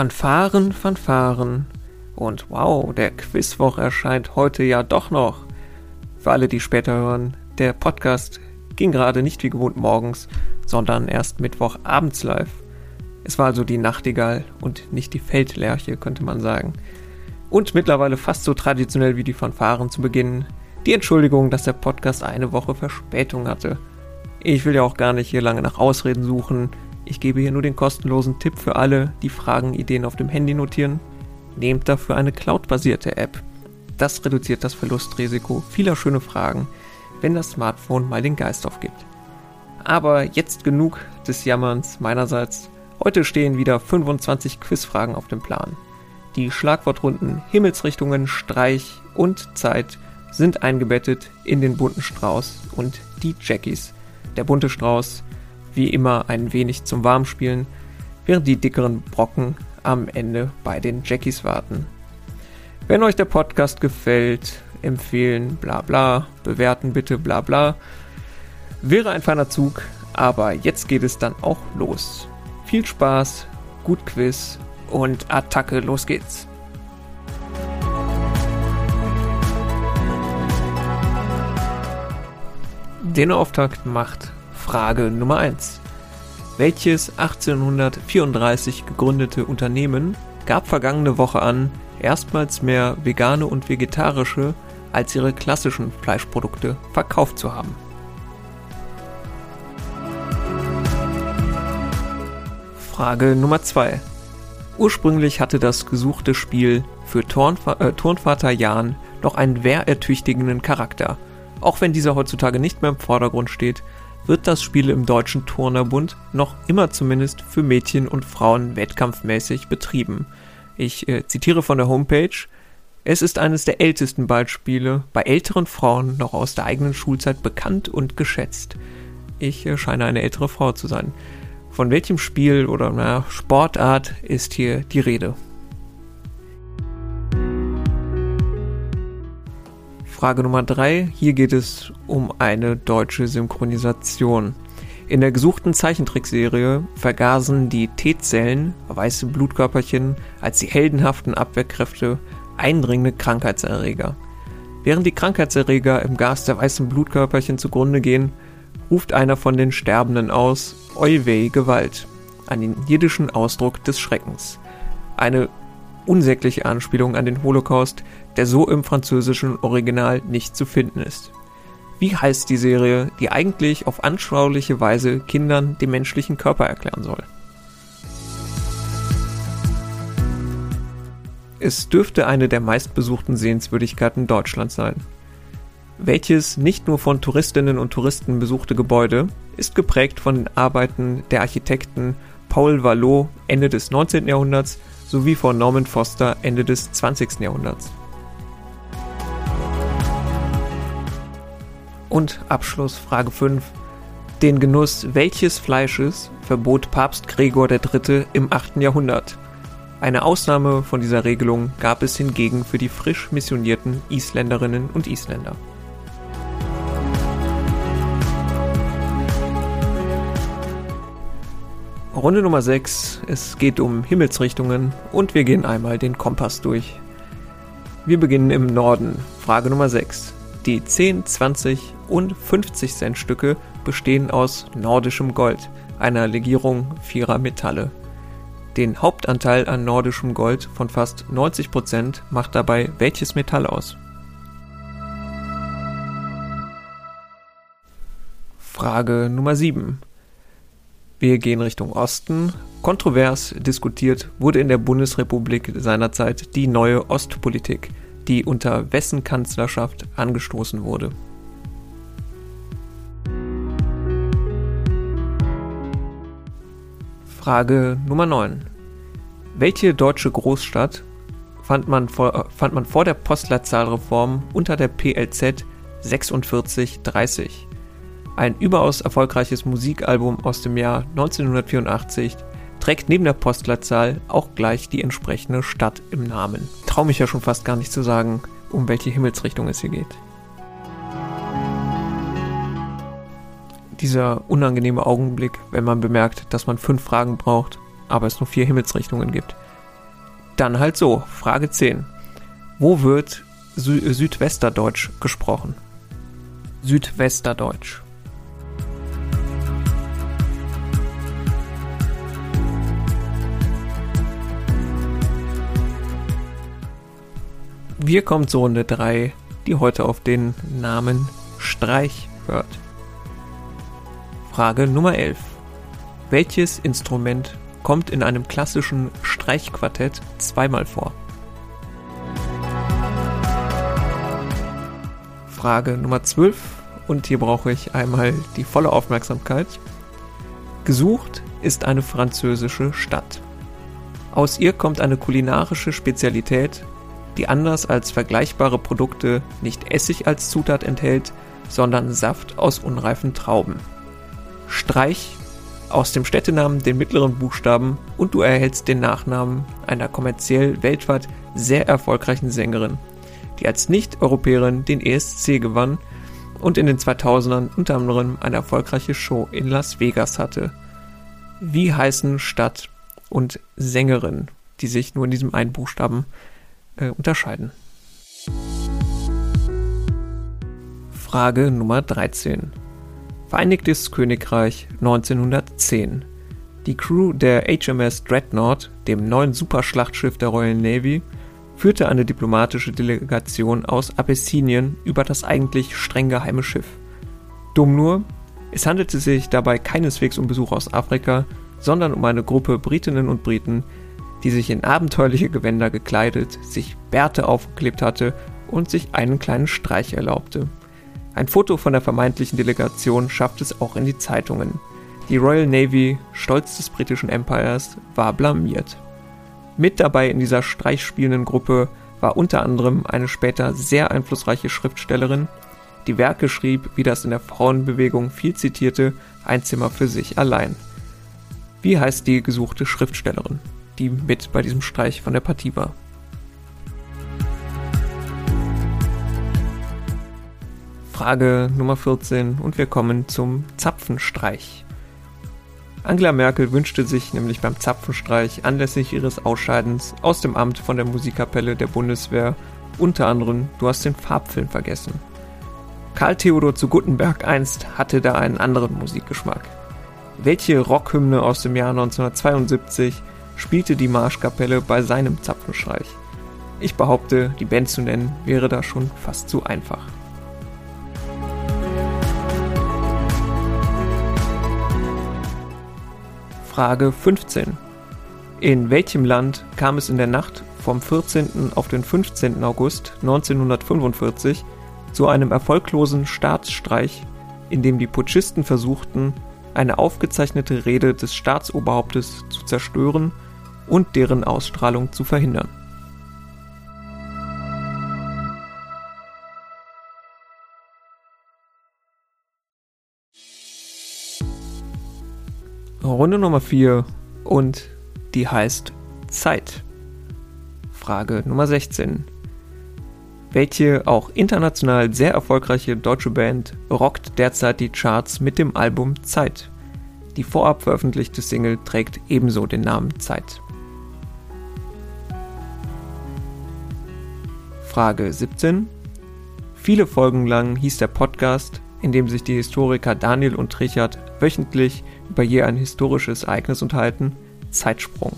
Fanfaren, Fanfaren. Und wow, der Quizwoch erscheint heute ja doch noch. Für alle, die später hören, der Podcast ging gerade nicht wie gewohnt morgens, sondern erst Mittwochabends live. Es war also die Nachtigall und nicht die Feldlerche, könnte man sagen. Und mittlerweile fast so traditionell wie die Fanfaren zu Beginn. Die Entschuldigung, dass der Podcast eine Woche Verspätung hatte. Ich will ja auch gar nicht hier lange nach Ausreden suchen. Ich gebe hier nur den kostenlosen Tipp für alle, die Fragen, Ideen auf dem Handy notieren. Nehmt dafür eine Cloud-basierte App. Das reduziert das Verlustrisiko vieler schöne Fragen, wenn das Smartphone mal den Geist aufgibt. Aber jetzt genug des Jammerns meinerseits. Heute stehen wieder 25 Quizfragen auf dem Plan. Die Schlagwortrunden Himmelsrichtungen, Streich und Zeit sind eingebettet in den bunten Strauß und die Jackies. Der bunte Strauß wie immer ein wenig zum Warmspielen, während die dickeren Brocken am Ende bei den Jackies warten. Wenn euch der Podcast gefällt, empfehlen, bla bla, bewerten bitte, bla bla. Wäre ein feiner Zug, aber jetzt geht es dann auch los. Viel Spaß, gut Quiz und Attacke, los geht's. Den Auftakt macht Frage Nummer 1. Welches 1834 gegründete Unternehmen gab vergangene Woche an, erstmals mehr vegane und vegetarische als ihre klassischen Fleischprodukte verkauft zu haben? Frage Nummer 2. Ursprünglich hatte das gesuchte Spiel für Turnva äh, Turnvater Jan noch einen wehrertüchtigenden Charakter. Auch wenn dieser heutzutage nicht mehr im Vordergrund steht, wird das Spiel im Deutschen Turnerbund noch immer zumindest für Mädchen und Frauen wettkampfmäßig betrieben. Ich äh, zitiere von der Homepage. Es ist eines der ältesten Ballspiele, bei älteren Frauen noch aus der eigenen Schulzeit bekannt und geschätzt. Ich äh, scheine eine ältere Frau zu sein. Von welchem Spiel oder na, Sportart ist hier die Rede? Frage Nummer 3. Hier geht es um eine deutsche Synchronisation. In der gesuchten Zeichentrickserie vergasen die T-Zellen, weiße Blutkörperchen, als die heldenhaften Abwehrkräfte eindringende Krankheitserreger. Während die Krankheitserreger im Gas der weißen Blutkörperchen zugrunde gehen, ruft einer von den Sterbenden aus Oiwei Gewalt, einen jiddischen Ausdruck des Schreckens. Eine unsägliche Anspielung an den Holocaust, der so im französischen Original nicht zu finden ist. Wie heißt die Serie, die eigentlich auf anschauliche Weise Kindern den menschlichen Körper erklären soll? Es dürfte eine der meistbesuchten Sehenswürdigkeiten Deutschlands sein. Welches nicht nur von Touristinnen und Touristen besuchte Gebäude ist geprägt von den Arbeiten der Architekten Paul Vallot Ende des 19. Jahrhunderts sowie von Norman Foster Ende des 20. Jahrhunderts. Und Abschluss Frage 5. Den Genuss welches Fleisches verbot Papst Gregor III. im 8. Jahrhundert? Eine Ausnahme von dieser Regelung gab es hingegen für die frisch missionierten Isländerinnen und Isländer. Runde Nummer 6. Es geht um Himmelsrichtungen und wir gehen einmal den Kompass durch. Wir beginnen im Norden. Frage Nummer 6. Die 10, 20 und 50 Cent Stücke bestehen aus nordischem Gold, einer Legierung vierer Metalle. Den Hauptanteil an nordischem Gold von fast 90% macht dabei welches Metall aus? Frage Nummer 7. Wir gehen Richtung Osten. Kontrovers diskutiert wurde in der Bundesrepublik seinerzeit die neue Ostpolitik, die unter wessen Kanzlerschaft angestoßen wurde. Frage Nummer 9. Welche deutsche Großstadt fand man vor, fand man vor der Postleitzahlreform unter der PLZ 4630? Ein überaus erfolgreiches Musikalbum aus dem Jahr 1984 trägt neben der Postleitzahl auch gleich die entsprechende Stadt im Namen. Traue mich ja schon fast gar nicht zu sagen, um welche Himmelsrichtung es hier geht. Dieser unangenehme Augenblick, wenn man bemerkt, dass man fünf Fragen braucht, aber es nur vier Himmelsrichtungen gibt. Dann halt so. Frage 10. Wo wird Sü Südwesterdeutsch gesprochen? Südwesterdeutsch. Kommen zur Runde 3, die heute auf den Namen Streich hört. Frage Nummer 11. Welches Instrument kommt in einem klassischen Streichquartett zweimal vor? Frage Nummer 12 und hier brauche ich einmal die volle Aufmerksamkeit. Gesucht ist eine französische Stadt. Aus ihr kommt eine kulinarische Spezialität, die anders als vergleichbare Produkte nicht Essig als Zutat enthält, sondern Saft aus unreifen Trauben. Streich aus dem Städtenamen den mittleren Buchstaben und du erhältst den Nachnamen einer kommerziell weltweit sehr erfolgreichen Sängerin, die als Nicht-Europäerin den ESC gewann und in den 2000ern unter anderem eine erfolgreiche Show in Las Vegas hatte. Wie heißen Stadt und Sängerin, die sich nur in diesem einen Buchstaben äh, unterscheiden. Frage Nummer 13. Vereinigtes Königreich 1910. Die Crew der HMS Dreadnought, dem neuen Superschlachtschiff der Royal Navy, führte eine diplomatische Delegation aus Abessinien über das eigentlich streng geheime Schiff. Dumm nur, es handelte sich dabei keineswegs um Besuch aus Afrika, sondern um eine Gruppe Britinnen und Briten, die sich in abenteuerliche Gewänder gekleidet, sich Bärte aufgeklebt hatte und sich einen kleinen Streich erlaubte. Ein Foto von der vermeintlichen Delegation schafft es auch in die Zeitungen. Die Royal Navy, Stolz des britischen Empires, war blamiert. Mit dabei in dieser streichspielenden Gruppe war unter anderem eine später sehr einflussreiche Schriftstellerin, die Werke schrieb, wie das in der Frauenbewegung viel zitierte Ein Zimmer für sich allein. Wie heißt die gesuchte Schriftstellerin? Die mit bei diesem Streich von der Partie war. Frage Nummer 14 und wir kommen zum Zapfenstreich. Angela Merkel wünschte sich nämlich beim Zapfenstreich anlässlich ihres Ausscheidens aus dem Amt von der Musikkapelle der Bundeswehr unter anderem Du hast den Farbfilm vergessen. Karl Theodor zu Guttenberg einst hatte da einen anderen Musikgeschmack. Welche Rockhymne aus dem Jahr 1972 spielte die Marschkapelle bei seinem Zapfenstreich. Ich behaupte, die Band zu nennen wäre da schon fast zu einfach. Frage 15. In welchem Land kam es in der Nacht vom 14. auf den 15. August 1945 zu einem erfolglosen Staatsstreich, in dem die Putschisten versuchten, eine aufgezeichnete Rede des Staatsoberhauptes zu zerstören und deren Ausstrahlung zu verhindern. Runde Nummer 4 und die heißt Zeit. Frage Nummer 16. Welche auch international sehr erfolgreiche deutsche Band rockt derzeit die Charts mit dem Album Zeit? Die vorab veröffentlichte Single trägt ebenso den Namen Zeit. Frage 17. Viele Folgen lang hieß der Podcast, in dem sich die Historiker Daniel und Richard wöchentlich über je ein historisches Ereignis unterhalten, Zeitsprung.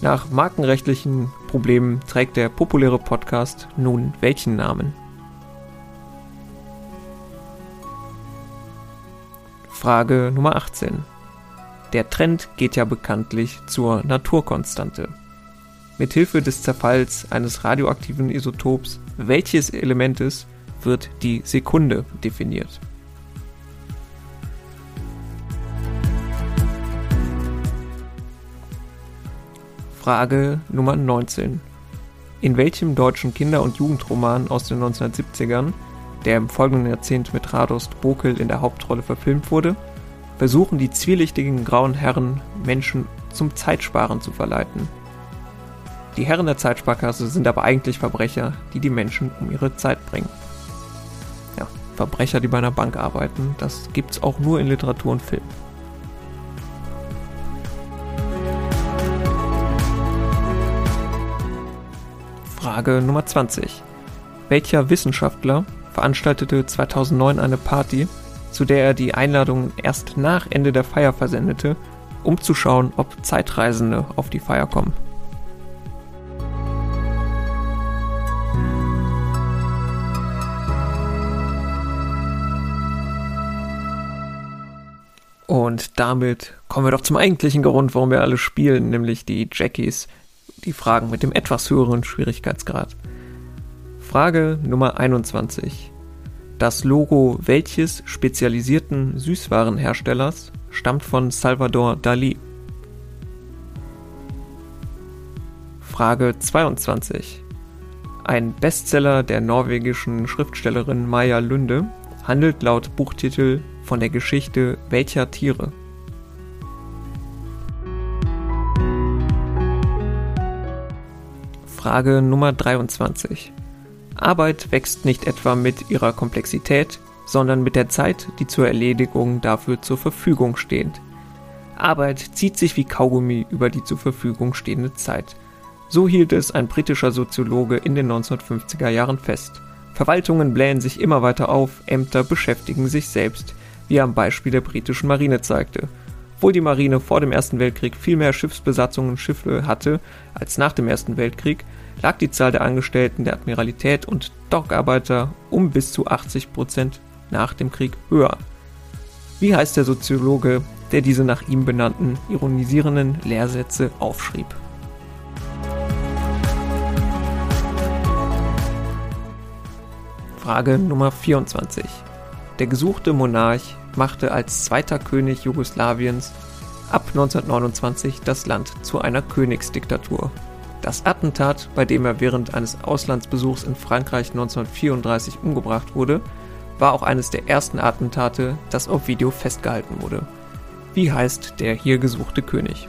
Nach markenrechtlichen Problemen trägt der populäre Podcast nun welchen Namen? Frage Nummer 18. Der Trend geht ja bekanntlich zur Naturkonstante mithilfe des Zerfalls eines radioaktiven Isotops welches Elementes wird die Sekunde definiert. Frage Nummer 19. In welchem deutschen Kinder- und Jugendroman aus den 1970ern, der im folgenden Jahrzehnt mit Radost Bokel in der Hauptrolle verfilmt wurde, versuchen die zwielichtigen grauen Herren Menschen zum Zeitsparen zu verleiten? Die Herren der Zeitsparkasse sind aber eigentlich Verbrecher, die die Menschen um ihre Zeit bringen. Ja, Verbrecher, die bei einer Bank arbeiten, das gibt's auch nur in Literatur und Film. Frage Nummer 20. Welcher Wissenschaftler veranstaltete 2009 eine Party, zu der er die Einladungen erst nach Ende der Feier versendete, um zu schauen, ob Zeitreisende auf die Feier kommen? Und damit kommen wir doch zum eigentlichen Grund, warum wir alle spielen, nämlich die Jackies, die Fragen mit dem etwas höheren Schwierigkeitsgrad. Frage Nummer 21. Das Logo welches spezialisierten Süßwarenherstellers stammt von Salvador Dali? Frage 22. Ein Bestseller der norwegischen Schriftstellerin Maja Lunde handelt laut Buchtitel von der Geschichte welcher Tiere? Frage Nummer 23. Arbeit wächst nicht etwa mit ihrer Komplexität, sondern mit der Zeit, die zur Erledigung dafür zur Verfügung steht. Arbeit zieht sich wie Kaugummi über die zur Verfügung stehende Zeit. So hielt es ein britischer Soziologe in den 1950er Jahren fest. Verwaltungen blähen sich immer weiter auf, Ämter beschäftigen sich selbst, wie er am Beispiel der britischen Marine zeigte. Obwohl die Marine vor dem Ersten Weltkrieg viel mehr Schiffsbesatzungen und Schiffe hatte als nach dem Ersten Weltkrieg, lag die Zahl der Angestellten der Admiralität und Dockarbeiter um bis zu 80 Prozent nach dem Krieg höher. Wie heißt der Soziologe, der diese nach ihm benannten ironisierenden Lehrsätze aufschrieb? Frage Nummer 24. Der gesuchte Monarch machte als zweiter König Jugoslawiens ab 1929 das Land zu einer Königsdiktatur. Das Attentat, bei dem er während eines Auslandsbesuchs in Frankreich 1934 umgebracht wurde, war auch eines der ersten Attentate, das auf Video festgehalten wurde. Wie heißt der hier gesuchte König?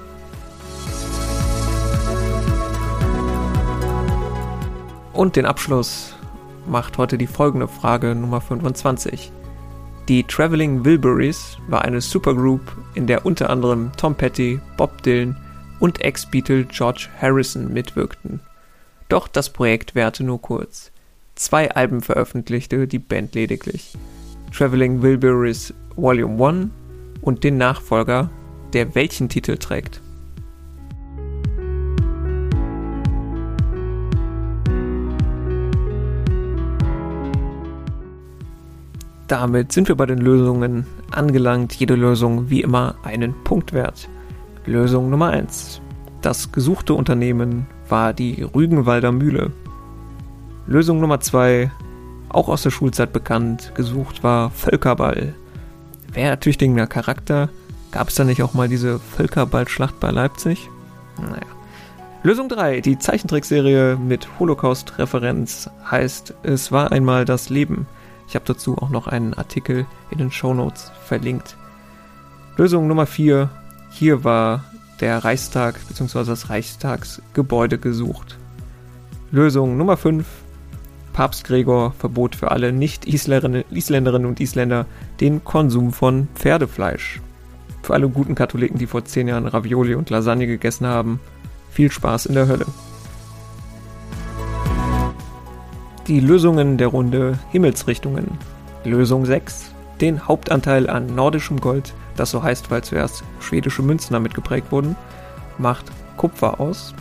Und den Abschluss macht heute die folgende Frage Nummer 25. Die Traveling Wilburys war eine Supergroup, in der unter anderem Tom Petty, Bob Dylan und Ex-Beatle George Harrison mitwirkten. Doch das Projekt währte nur kurz. Zwei Alben veröffentlichte die Band lediglich. Traveling Wilburys Volume 1 und den Nachfolger, der welchen Titel trägt. Damit sind wir bei den Lösungen angelangt. Jede Lösung wie immer einen Punkt wert. Lösung Nummer 1. Das gesuchte Unternehmen war die Rügenwalder Mühle. Lösung Nummer 2. Auch aus der Schulzeit bekannt, gesucht war Völkerball. Wer ertüchtigender Charakter? Gab es da nicht auch mal diese Völkerballschlacht bei Leipzig? Naja. Lösung 3. Die Zeichentrickserie mit Holocaust-Referenz heißt Es war einmal das Leben. Ich habe dazu auch noch einen Artikel in den Show Notes verlinkt. Lösung Nummer 4. Hier war der Reichstag bzw. das Reichstagsgebäude gesucht. Lösung Nummer 5. Papst Gregor verbot für alle Nicht-Isländerinnen und Isländer den Konsum von Pferdefleisch. Für alle guten Katholiken, die vor 10 Jahren Ravioli und Lasagne gegessen haben, viel Spaß in der Hölle. Die Lösungen der Runde Himmelsrichtungen. Lösung 6. Den Hauptanteil an nordischem Gold, das so heißt, weil zuerst schwedische Münzen damit geprägt wurden, macht Kupfer aus.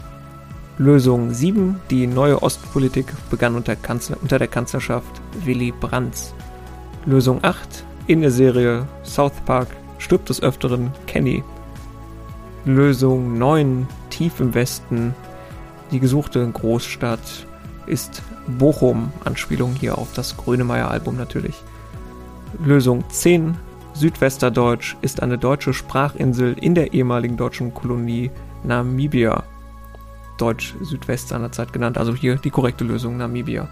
Lösung 7. Die neue Ostpolitik begann unter, Kanzler, unter der Kanzlerschaft Willy Brandt. Lösung 8. In der Serie South Park stirbt des Öfteren Kenny. Lösung 9. Tief im Westen. Die gesuchte Großstadt ist Bochum, Anspielung hier auf das Grönemeyer-Album natürlich. Lösung 10. Südwesterdeutsch ist eine deutsche Sprachinsel in der ehemaligen deutschen Kolonie Namibia. Deutsch Südwest seinerzeit genannt, also hier die korrekte Lösung Namibia.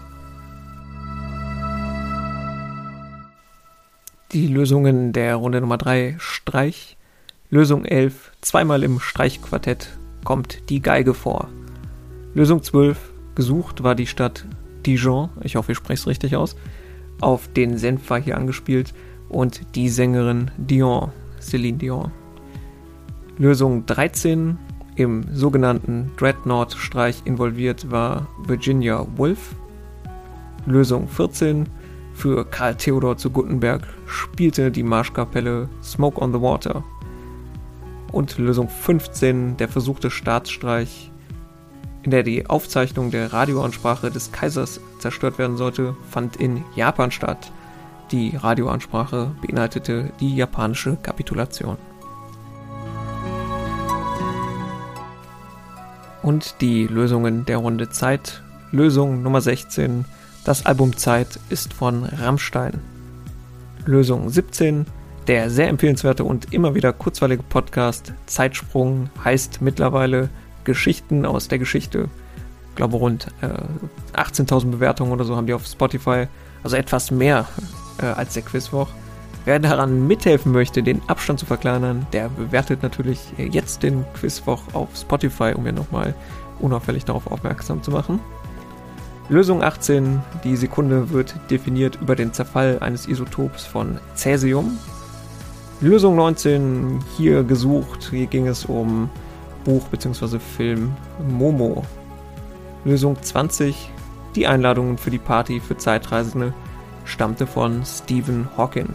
Die Lösungen der Runde Nummer 3 Streich. Lösung 11 zweimal im Streichquartett kommt die Geige vor. Lösung 12 gesucht war die Stadt Dijon, ich hoffe, ich spreche es richtig aus. Auf den Senf war hier angespielt und die Sängerin Dion, Celine Dion. Lösung 13. Im sogenannten Dreadnought-Streich involviert war Virginia Woolf. Lösung 14 für Karl Theodor zu Guttenberg spielte die Marschkapelle Smoke on the Water. Und Lösung 15, der versuchte Staatsstreich, in der die Aufzeichnung der Radioansprache des Kaisers zerstört werden sollte, fand in Japan statt. Die Radioansprache beinhaltete die japanische Kapitulation. Und die Lösungen der Runde Zeit. Lösung Nummer 16. Das Album Zeit ist von Rammstein. Lösung 17. Der sehr empfehlenswerte und immer wieder kurzweilige Podcast Zeitsprung heißt mittlerweile Geschichten aus der Geschichte. Ich glaube, rund äh, 18.000 Bewertungen oder so haben die auf Spotify. Also etwas mehr äh, als der Quizwoch. Wer daran mithelfen möchte, den Abstand zu verkleinern, der bewertet natürlich jetzt den Quizwoch auf Spotify, um mir nochmal unauffällig darauf aufmerksam zu machen. Lösung 18. Die Sekunde wird definiert über den Zerfall eines Isotops von Cäsium. Lösung 19. Hier gesucht. Hier ging es um Buch bzw. Film Momo. Lösung 20. Die Einladungen für die Party für Zeitreisende stammte von Stephen Hawking.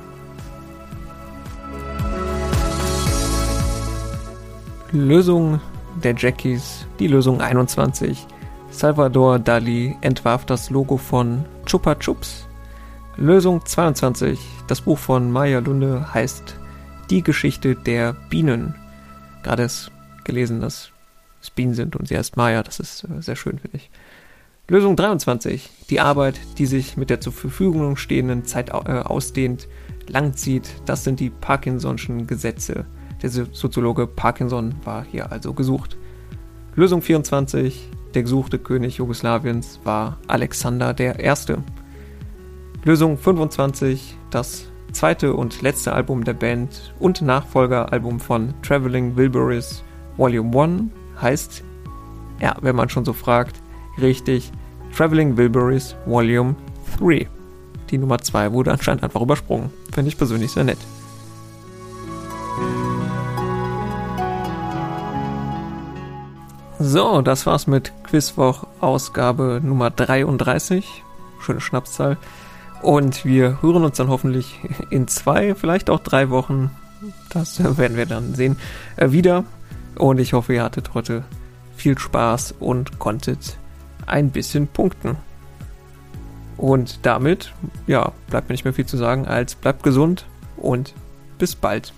Lösung der Jackies, die Lösung 21. Salvador Dali entwarf das Logo von Chupa Chups. Lösung 22. Das Buch von Maya Lunde heißt Die Geschichte der Bienen. Gerade ist gelesen, dass es Bienen sind und sie heißt Maya. Das ist äh, sehr schön, finde ich. Lösung 23. Die Arbeit, die sich mit der zur Verfügung stehenden Zeit äh, ausdehnt, langzieht. Das sind die Parkinson'schen Gesetze. Der Soziologe Parkinson war hier also gesucht. Lösung 24. Der gesuchte König Jugoslawiens war Alexander I. Lösung 25. Das zweite und letzte Album der Band und Nachfolgeralbum von Traveling Wilburys Volume 1 heißt, ja, wenn man schon so fragt, richtig, Traveling Wilburys Volume 3. Die Nummer 2 wurde anscheinend einfach übersprungen. Finde ich persönlich sehr nett. So, das war's mit Quizwoch Ausgabe Nummer 33. Schöne Schnapszahl. Und wir hören uns dann hoffentlich in zwei, vielleicht auch drei Wochen, das werden wir dann sehen, äh, wieder. Und ich hoffe, ihr hattet heute viel Spaß und konntet ein bisschen punkten. Und damit, ja, bleibt mir nicht mehr viel zu sagen, als bleibt gesund und bis bald.